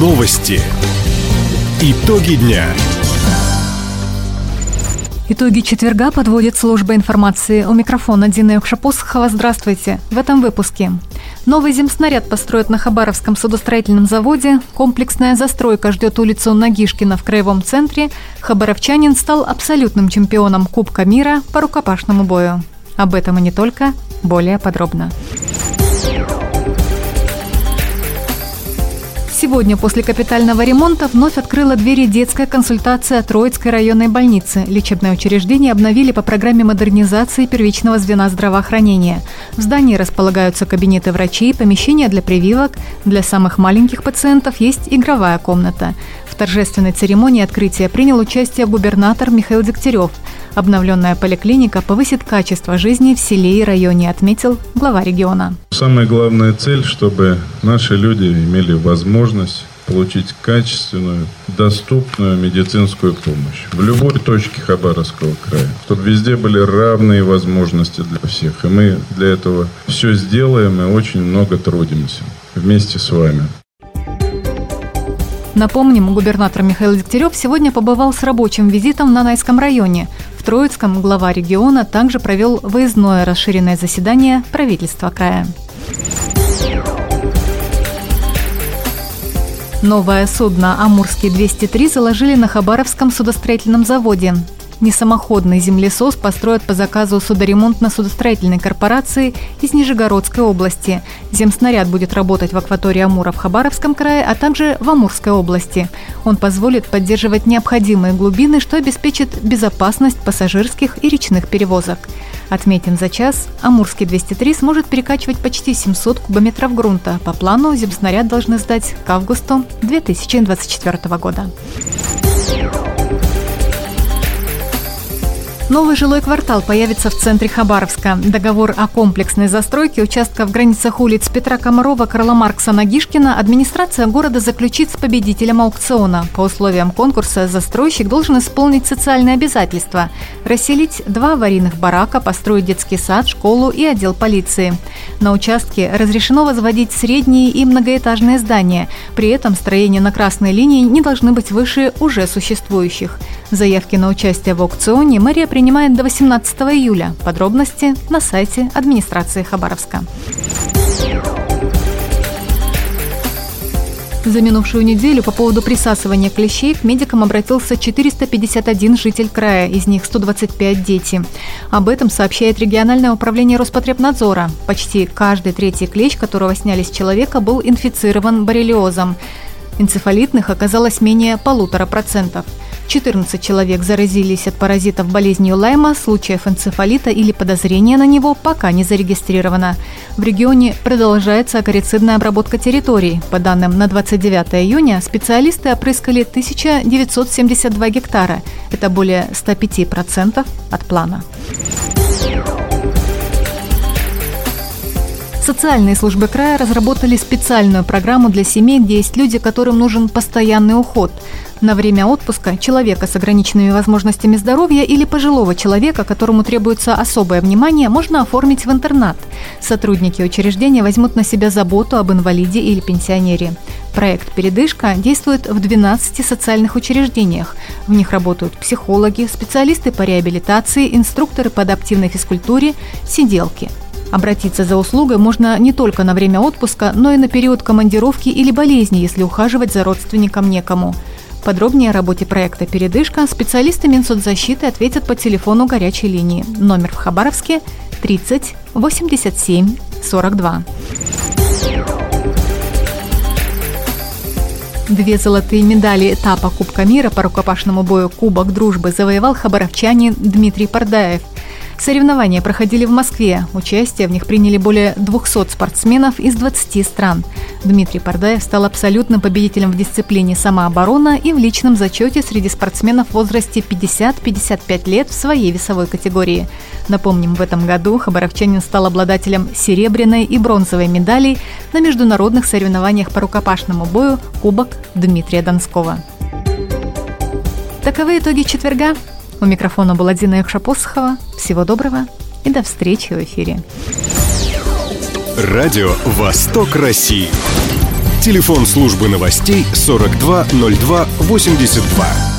Новости. Итоги дня. Итоги четверга подводит служба информации. У микрофона Дина Юкшапосхова. Здравствуйте. В этом выпуске. Новый земснаряд построят на Хабаровском судостроительном заводе. Комплексная застройка ждет улицу Нагишкина в краевом центре. Хабаровчанин стал абсолютным чемпионом Кубка мира по рукопашному бою. Об этом и не только. Более подробно. Сегодня после капитального ремонта вновь открыла двери детская консультация Троицкой районной больницы. Лечебное учреждение обновили по программе модернизации первичного звена здравоохранения. В здании располагаются кабинеты врачей, помещения для прививок. Для самых маленьких пациентов есть игровая комната. Торжественной церемонии открытия принял участие губернатор Михаил Дегтярев. Обновленная поликлиника повысит качество жизни в селе и районе, отметил глава региона. Самая главная цель, чтобы наши люди имели возможность получить качественную, доступную медицинскую помощь в любой точке Хабаровского края, чтобы везде были равные возможности для всех. И мы для этого все сделаем и очень много трудимся вместе с вами. Напомним, губернатор Михаил Дегтярев сегодня побывал с рабочим визитом на Найском районе. В Троицком глава региона также провел выездное расширенное заседание правительства края. Новое судно «Амурский-203» заложили на Хабаровском судостроительном заводе. Несамоходный землесос построят по заказу судоремонтно-судостроительной корпорации из Нижегородской области. Земснаряд будет работать в акватории Амура в Хабаровском крае, а также в Амурской области. Он позволит поддерживать необходимые глубины, что обеспечит безопасность пассажирских и речных перевозок. Отметим за час, Амурский 203 сможет перекачивать почти 700 кубометров грунта. По плану земснаряд должны сдать к августу 2024 года. Новый жилой квартал появится в центре Хабаровска. Договор о комплексной застройке участка в границах улиц Петра Комарова, Карла Маркса, Нагишкина администрация города заключит с победителем аукциона. По условиям конкурса застройщик должен исполнить социальные обязательства – расселить два аварийных барака, построить детский сад, школу и отдел полиции. На участке разрешено возводить средние и многоэтажные здания. При этом строения на красной линии не должны быть выше уже существующих. Заявки на участие в аукционе мэрия принимает до 18 июля. Подробности на сайте администрации Хабаровска. За минувшую неделю по поводу присасывания клещей к медикам обратился 451 житель края, из них 125 дети. Об этом сообщает региональное управление Роспотребнадзора. Почти каждый третий клещ, которого сняли с человека, был инфицирован боррелиозом. Энцефалитных оказалось менее полутора процентов. 14 человек заразились от паразитов болезнью Лайма, случаев энцефалита или подозрения на него пока не зарегистрировано. В регионе продолжается акарицидная обработка территорий. По данным на 29 июня специалисты опрыскали 1972 гектара. Это более 105% от плана. Социальные службы края разработали специальную программу для семей, где есть люди, которым нужен постоянный уход. На время отпуска человека с ограниченными возможностями здоровья или пожилого человека, которому требуется особое внимание, можно оформить в интернат. Сотрудники учреждения возьмут на себя заботу об инвалиде или пенсионере. Проект «Передышка» действует в 12 социальных учреждениях. В них работают психологи, специалисты по реабилитации, инструкторы по адаптивной физкультуре, сиделки – Обратиться за услугой можно не только на время отпуска, но и на период командировки или болезни, если ухаживать за родственником некому. Подробнее о работе проекта «Передышка» специалисты Минсоцзащиты ответят по телефону горячей линии. Номер в Хабаровске 30 87 42. Две золотые медали этапа Кубка мира по рукопашному бою Кубок дружбы завоевал хабаровчанин Дмитрий Пардаев – Соревнования проходили в Москве. Участие в них приняли более 200 спортсменов из 20 стран. Дмитрий Пардаев стал абсолютным победителем в дисциплине самооборона и в личном зачете среди спортсменов в возрасте 50-55 лет в своей весовой категории. Напомним, в этом году хабаровчанин стал обладателем серебряной и бронзовой медалей на международных соревнованиях по рукопашному бою Кубок Дмитрия Донского. Таковы итоги четверга. У микрофона была Дина Якшапосхова. Всего доброго и до встречи в эфире. Радио «Восток России». Телефон службы новостей 420282.